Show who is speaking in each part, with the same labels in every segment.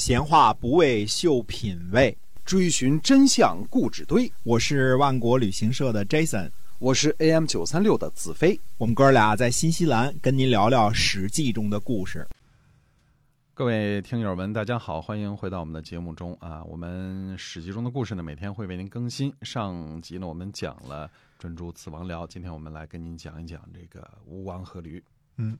Speaker 1: 闲话不为秀品味，
Speaker 2: 追寻真相故纸堆。
Speaker 1: 我是万国旅行社的 Jason，
Speaker 2: 我是 AM 九三六的子飞。
Speaker 1: 我们哥俩在新西兰跟您聊聊《史记》中的故事。
Speaker 3: 各位听友们，大家好，欢迎回到我们的节目中啊！我们《史记》中的故事呢，每天会为您更新。上集呢，我们讲了专诸子王僚，今天我们来跟您讲一讲这个吴王阖闾。
Speaker 1: 嗯，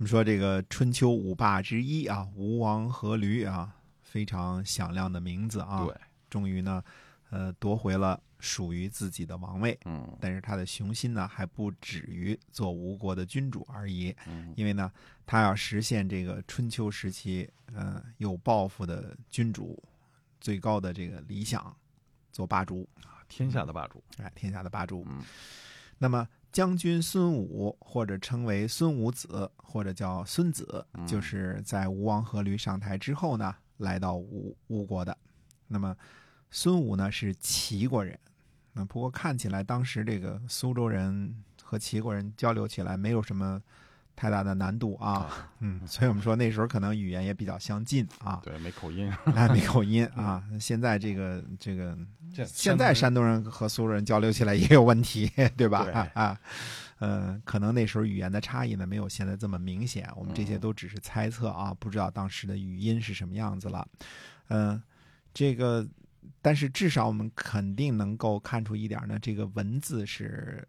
Speaker 1: 我们说这个春秋五霸之一啊，吴王阖闾啊，非常响亮的名字啊。
Speaker 3: 对，
Speaker 1: 终于呢，呃，夺回了属于自己的王位。
Speaker 3: 嗯，
Speaker 1: 但是他的雄心呢，还不止于做吴国的君主而已。
Speaker 3: 嗯，
Speaker 1: 因为呢，他要实现这个春秋时期，呃，有抱负的君主最高的这个理想，做霸主，
Speaker 3: 天下的霸主。
Speaker 1: 哎，天下的霸主。
Speaker 3: 嗯，
Speaker 1: 那么将军孙武，或者称为孙武子，或者叫孙子，
Speaker 3: 嗯
Speaker 1: 就是在吴王阖闾上台之后呢，来到吴吴国的。那么孙武呢是齐国人，那不过看起来当时这个苏州人和齐国人交流起来没有什么太大的难度啊，
Speaker 3: 啊，
Speaker 1: 嗯，所以我们说那时候可能语言也比较相近啊，
Speaker 3: 对，没口音。
Speaker 1: 哎，没口音啊。现在这个这个
Speaker 3: 这
Speaker 1: 现在山东人和苏州人交流起来也有问题，对吧？
Speaker 3: 对
Speaker 1: 啊，嗯，可能那时候语言的差异呢没有现在这么明显，我们这些都只是猜测啊，不知道当时的语音是什么样子了。嗯、这个，但是至少我们肯定能够看出一点呢，这个文字是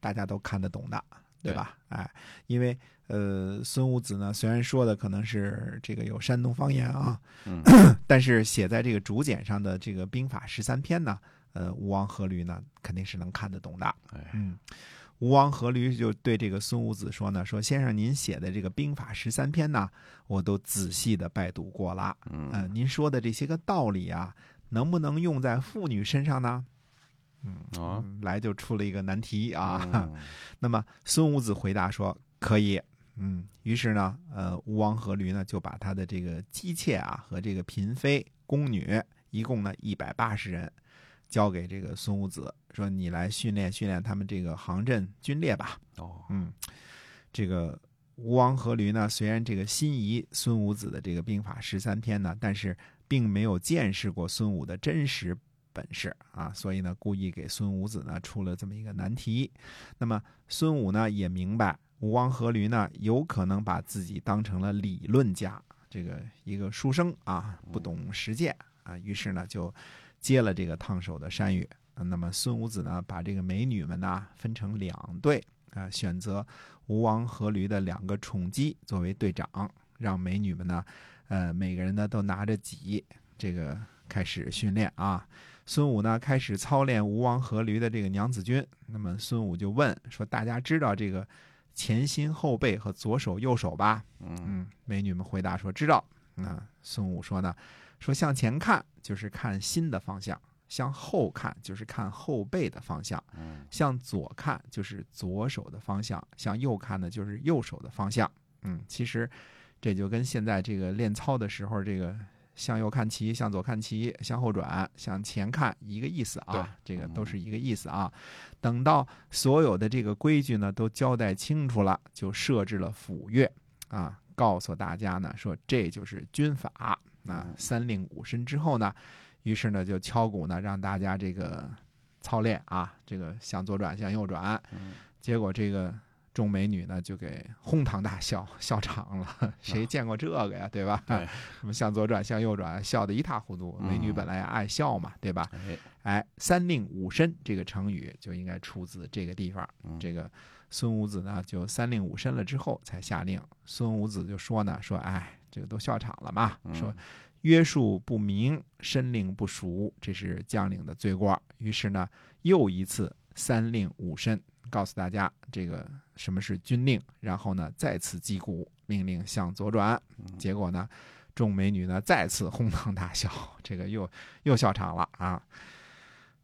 Speaker 1: 大家都看得懂的。对吧？哎，因为呃，孙武子呢，虽然说的可能是这个有山东方言啊，
Speaker 3: 嗯
Speaker 1: 但是写在这个竹简上的这个兵法十三篇呢，呃，吴王阖闾呢肯定是能看得懂的。
Speaker 3: 哎，
Speaker 1: 嗯，吴王阖闾就对这个孙武子说呢，说先生您写的这个兵法十三篇呢，我都仔细的拜读过了。
Speaker 3: 嗯
Speaker 1: 呃，您说的这些个道理啊，能不能用在妇女身上呢？
Speaker 3: 啊，
Speaker 1: 嗯来就出了一个难题啊。
Speaker 3: 嗯
Speaker 1: 那么孙武子回答说可以。嗯，于是呢，呃，吴王阖闾呢就把他的这个姬妾啊和这个嫔妃、宫女，一共呢一百八十人，交给这个孙武子，说你来训练训练他们这个行阵军列吧。
Speaker 3: 哦，
Speaker 1: 嗯，这个吴王阖闾呢，虽然这个心仪孙武子的这个兵法十三篇呢，但是并没有见识过孙武的真实本事啊，所以呢，故意给孙武子呢出了这么一个难题。那么孙武呢也明白吴王阖闾呢有可能把自己当成了理论家，这个一个书生啊，不懂实践啊，于是呢就接了这个烫手的山芋。那么孙武子呢，把这个美女们呢分成两队啊、选择吴王阖闾的两个宠姬作为队长，让美女们呢，呃，每个人呢都拿着戟，这个开始训练啊。孙武呢开始操练吴王阖闾的这个娘子军。那么孙武就问说：“大家知道这个前心后背和左手右手吧？”
Speaker 3: 嗯
Speaker 1: 嗯，美女们回答说知道。那孙武说呢，说向前看就是看心的方向，向后看就是看后背的方向，
Speaker 3: 嗯
Speaker 1: 向左看就是左手的方向，向右看呢就是右手的方向。嗯，其实这就跟现在这个练操的时候，这个向右看齐，向左看齐，向后转，向前看一个意思啊，这个都是一个意思啊。等到所有的这个规矩呢都交代清楚了，就设置了府乐啊，告诉大家呢说这就是军法啊。三令五申之后呢，于是呢就敲鼓呢让大家这个操练啊，这个向左转，向右转。
Speaker 3: 嗯
Speaker 1: 结果这个众美女呢就给哄堂大笑，笑场了。谁见过这个呀，对吧？
Speaker 3: 对
Speaker 1: 什么向左转，向右转，笑得一塌糊涂。美女
Speaker 3: 嗯
Speaker 1: 本来爱笑嘛，对吧？
Speaker 3: 哎，
Speaker 1: 哎，三令五申这个成语就应该出自这个地方。
Speaker 3: 嗯
Speaker 1: 这个孙武子呢，就三令五申了之后才下令。孙武子就说呢，说哎，这个都笑场了嘛，
Speaker 3: 嗯
Speaker 1: 说约束不明，申令不熟，这是将领的罪过。于是呢，又一次三令五申，告诉大家这个什么是军令，然后呢再次击鼓，命令向左转。结果呢，众美女呢再次哄堂大笑，这个又又笑场了啊。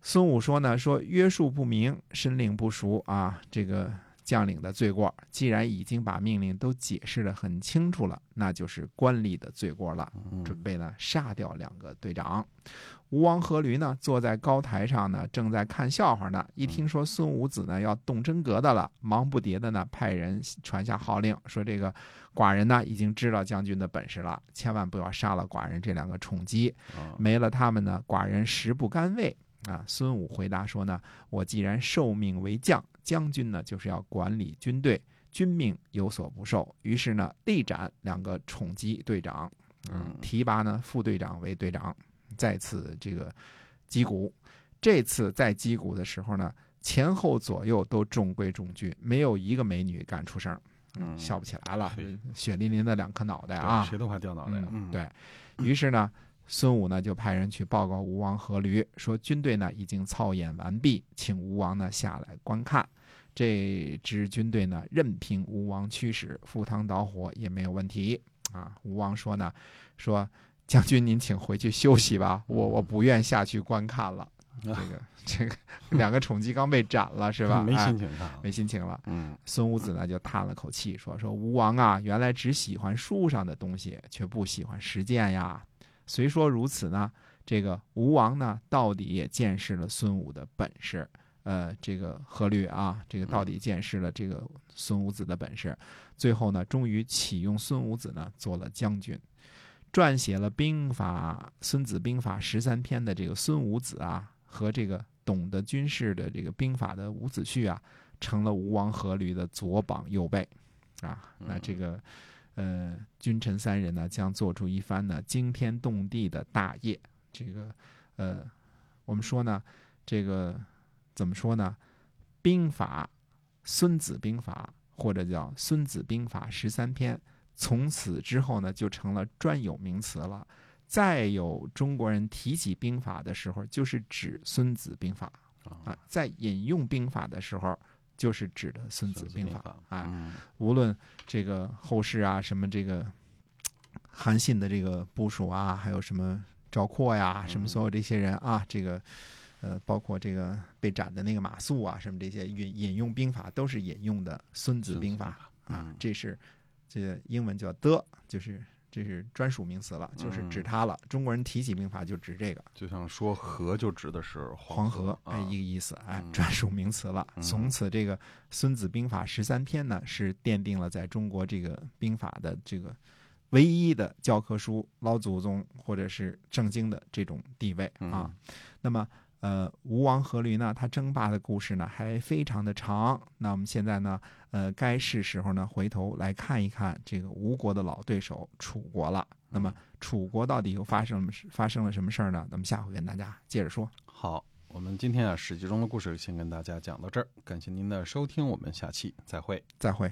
Speaker 1: 孙武说呢，说约束不明，申令不熟啊，这个将领的罪过。既然已经把命令都解释得很清楚了，那就是官吏的罪过了。准备呢杀掉两个队长。吴王阖闾呢坐在高台上呢，正在看笑话呢。一听说孙武子呢要动真格的了，忙不迭的呢派人传下号令，说这个寡人呢已经知道将军的本事了，千万不要杀了寡人这两个宠姬，
Speaker 3: 啊
Speaker 1: 没了他们呢，寡人食不甘味。啊，孙武回答说呢，我既然受命为将，将军呢就是要管理军队，军命有所不受。于是呢，力斩两个宠姬队长，
Speaker 3: 嗯
Speaker 1: 提拔呢副队长为队长，再次这个击鼓。这次在击鼓的时候呢，前后左右都中规中矩，没有一个美女敢出声，
Speaker 3: 嗯
Speaker 1: 笑不起来了，血淋淋的两颗脑袋啊！
Speaker 3: 谁都怕掉脑袋。
Speaker 1: 嗯，对 于是呢，孙武呢就派人去报告吴王阖闾，说军队呢已经操演完毕，请吴王呢下来观看。这支军队呢，任凭吴王驱使，赴汤蹈火也没有问题啊。吴王说呢，说将军您请回去休息吧，我我不愿下去观看了。这个 这个两个宠姬刚被斩了是吧？
Speaker 3: 没
Speaker 1: 哎
Speaker 3: 心情。
Speaker 1: 没心情了。
Speaker 3: 嗯
Speaker 1: 孙武子呢就叹了口气，说：“说吴王啊，原来只喜欢书上的东西，却不喜欢实践呀。虽说如此呢，这个吴王呢，到底也见识了孙武的本事。呃，这个阖闾啊，这个到底见识了这个孙武子的本事。最后呢，终于启用孙武子呢做了将军，撰写了兵法《孙子兵法》十三篇的这个孙武子啊，和这个懂得军事的这个兵法的伍子胥啊。”成了吴王阖闾的左膀右臂，啊，那这个，呃，君臣三人呢，将做出一番呢惊天动地的大业。这个，呃，我们说呢，这个怎么说呢？兵法，《孙子兵法》或者叫《孙子兵法》十三篇，从此之后呢，就成了专有名词了。再有中国人提起兵法的时候，就是指《孙子兵法》啊，在引用兵法的时候。就是指的《孙子兵法》啊，
Speaker 3: 嗯。
Speaker 1: 无论这个后世啊，什么这个韩信的这个部署啊，还有什么赵括呀，什么所有这些人啊，这个呃，包括这个被斩的那个马谡啊，什么这些引引用兵法都是引用的《孙子兵法》啊
Speaker 3: 嗯，
Speaker 1: 这是这个英文叫的，就是这是专属名词了，就是指它了。中国人提起兵法就指这个。
Speaker 3: 就像说河就指的是
Speaker 1: 黄
Speaker 3: 河，
Speaker 1: 哎，
Speaker 3: 啊
Speaker 1: 一个意思，哎
Speaker 3: 嗯，
Speaker 1: 专属名词了。
Speaker 3: 嗯
Speaker 1: 从此，这个《孙子兵法》十三篇呢，是奠定了在中国这个兵法的这个唯一的教科书、老祖宗或者是正经的这种地位啊。那么，呃，吴王阖闾呢，他争霸的故事呢还非常的长。那我们现在呢，呃，该是时候呢，回头来看一看这个吴国的老对手楚国了。那么，楚国到底又发生了发生了什么事儿呢？那么下回跟大家接着说。
Speaker 3: 好，我们今天啊《史记》中的故事先跟大家讲到这儿，感谢您的收听，我们下期再会。
Speaker 1: 再会。